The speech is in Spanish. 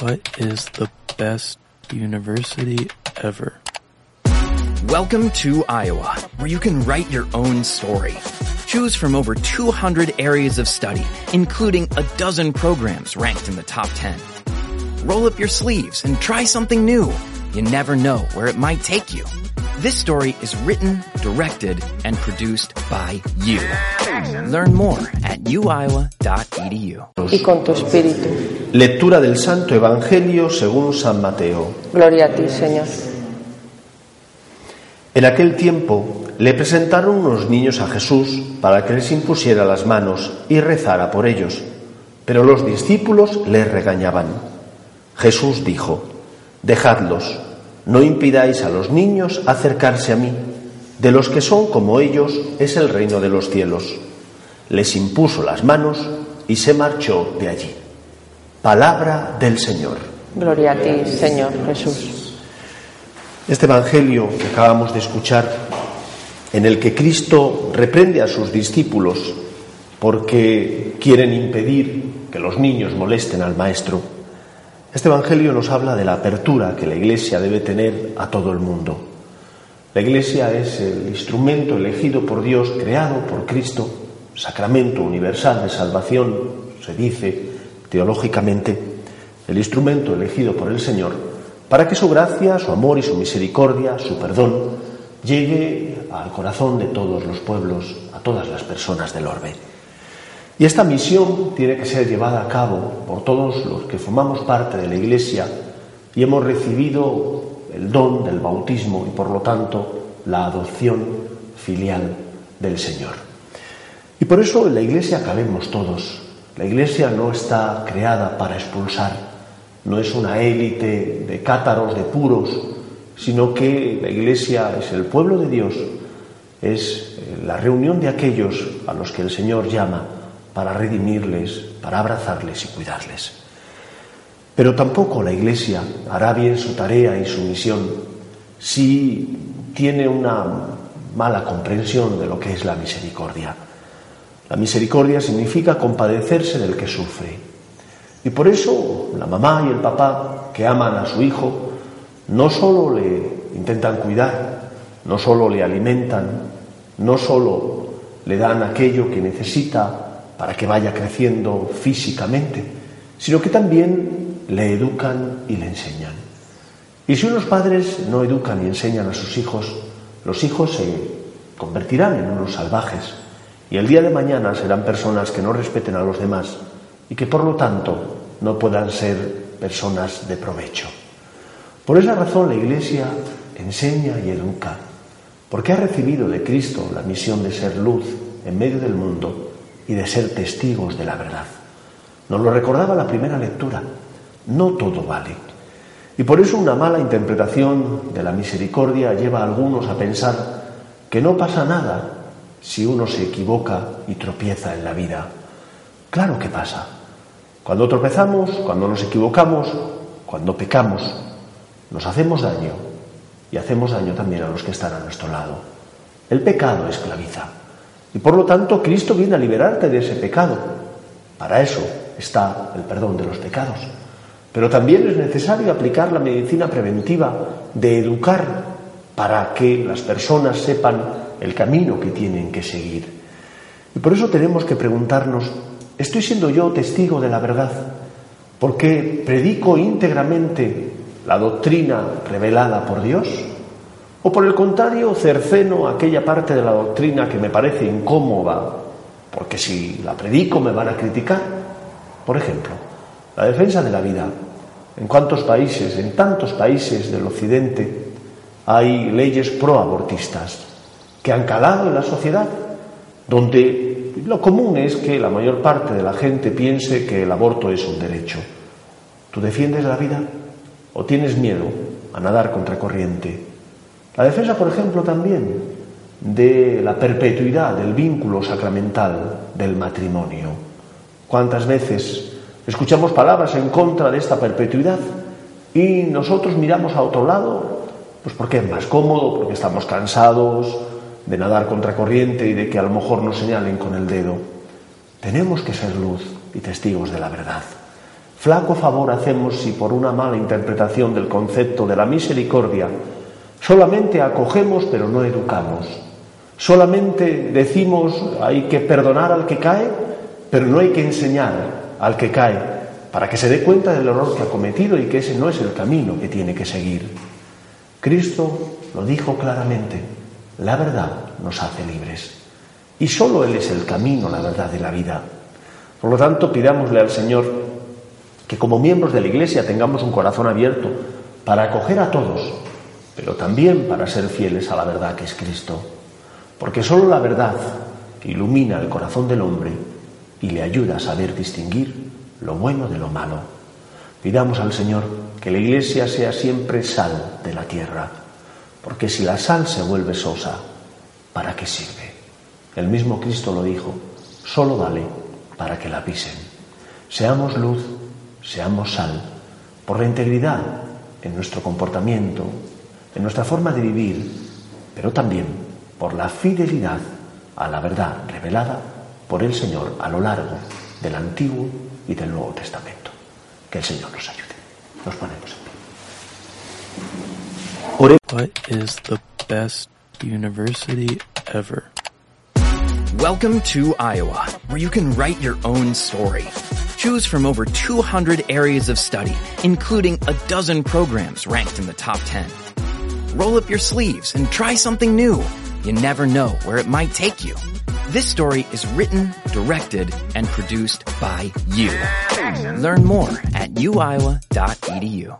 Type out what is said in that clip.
What is the best university ever? Welcome to Iowa, where you can write your own story. Choose from over 200 areas of study, including a dozen programs ranked in the top 10. Roll up your sleeves and try something new. You never know where it might take you. This story is written, directed, and produced by you. Learn more at uiowa.edu. y con tu espíritu. Lectura del Santo Evangelio según San Mateo. Gloria a ti, Señor. En aquel tiempo le presentaron unos niños a Jesús para que les impusiera las manos y rezara por ellos. Pero los discípulos le regañaban. Jesús dijo, Dejadlos, no impidáis a los niños acercarse a mí. De los que son como ellos es el reino de los cielos. Les impuso las manos y se marchó de allí. Palabra del Señor. Gloria a ti, Señor Jesús. Este Evangelio que acabamos de escuchar, en el que Cristo reprende a sus discípulos porque quieren impedir que los niños molesten al Maestro, este Evangelio nos habla de la apertura que la Iglesia debe tener a todo el mundo. La Iglesia es el instrumento elegido por Dios, creado por Cristo, sacramento universal de salvación, se dice teológicamente, el instrumento elegido por el Señor para que su gracia, su amor y su misericordia, su perdón, llegue al corazón de todos los pueblos, a todas las personas del orbe. Y esta misión tiene que ser llevada a cabo por todos los que formamos parte de la Iglesia y hemos recibido el don del bautismo y por lo tanto la adopción filial del Señor. Y por eso en la Iglesia cabemos todos. La Iglesia no está creada para expulsar, no es una élite de cátaros, de puros, sino que la Iglesia es el pueblo de Dios, es la reunión de aquellos a los que el Señor llama para redimirles, para abrazarles y cuidarles. Pero tampoco la Iglesia hará bien su tarea y su misión si tiene una mala comprensión de lo que es la misericordia. La misericordia significa compadecerse del que sufre. Y por eso la mamá y el papá que aman a su hijo no solo le intentan cuidar, no solo le alimentan, no solo le dan aquello que necesita para que vaya creciendo físicamente, sino que también le educan y le enseñan. Y si unos padres no educan y enseñan a sus hijos, los hijos se convertirán en unos salvajes y el día de mañana serán personas que no respeten a los demás y que por lo tanto no puedan ser personas de provecho. Por esa razón la Iglesia enseña y educa, porque ha recibido de Cristo la misión de ser luz en medio del mundo y de ser testigos de la verdad. Nos lo recordaba la primera lectura. No todo vale. Y por eso una mala interpretación de la misericordia lleva a algunos a pensar que no pasa nada si uno se equivoca y tropieza en la vida. Claro que pasa. Cuando tropezamos, cuando nos equivocamos, cuando pecamos, nos hacemos daño y hacemos daño también a los que están a nuestro lado. El pecado esclaviza. Y por lo tanto, Cristo viene a liberarte de ese pecado. Para eso está el perdón de los pecados. Pero también es necesario aplicar la medicina preventiva de educar para que las personas sepan el camino que tienen que seguir. Y por eso tenemos que preguntarnos, ¿estoy siendo yo testigo de la verdad? ¿Porque predico íntegramente la doctrina revelada por Dios? O por el contrario, cerceno aquella parte de la doctrina que me parece incómoda, porque si la predico me van a criticar. Por ejemplo, la defensa de la vida. ¿En cuántos países, en tantos países del Occidente, hay leyes proabortistas que han calado en la sociedad, donde lo común es que la mayor parte de la gente piense que el aborto es un derecho? ¿Tú defiendes la vida o tienes miedo a nadar contra corriente? La defensa, por ejemplo, también de la perpetuidad del vínculo sacramental del matrimonio. ¿Cuántas veces escuchamos palabras en contra de esta perpetuidad y nosotros miramos a otro lado? Pues porque es más cómodo, porque estamos cansados de nadar contra corriente y de que a lo mejor nos señalen con el dedo. Tenemos que ser luz y testigos de la verdad. Flaco favor hacemos si por una mala interpretación del concepto de la misericordia solamente acogemos pero no educamos. Solamente decimos hay que perdonar al que cae, pero no hay que enseñar al que cae para que se dé cuenta del error que ha cometido y que ese no es el camino que tiene que seguir. Cristo lo dijo claramente, la verdad nos hace libres. Y solo Él es el camino, la verdad y la vida. Por lo tanto, pidámosle al Señor que como miembros de la Iglesia tengamos un corazón abierto para acoger a todos, pero también para ser fieles a la verdad que es Cristo. Porque solo la verdad ilumina el corazón del hombre y le ayuda a saber distinguir lo bueno de lo malo. Pidamos al Señor que la Iglesia sea siempre sal de la tierra, porque si la sal se vuelve sosa, ¿para qué sirve? El mismo Cristo lo dijo, solo vale para que la pisen. Seamos luz, seamos sal, por la integridad en nuestro comportamiento, en nuestra forma de vivir, pero también por la fidelidad a la verdad revelada por el Señor a lo largo del Antiguo y del Nuevo Testamento. Que el Señor nos ayude. Nos ponemos en pie. Ore- What is the best university ever? Welcome to Iowa, where you can write your own story. Choose from over 200 areas of study, including a dozen programs ranked in the top 10. Roll up your sleeves and try something new. You never know where it might take you. This story is written, directed, and produced by you. Learn more at uiowa.edu.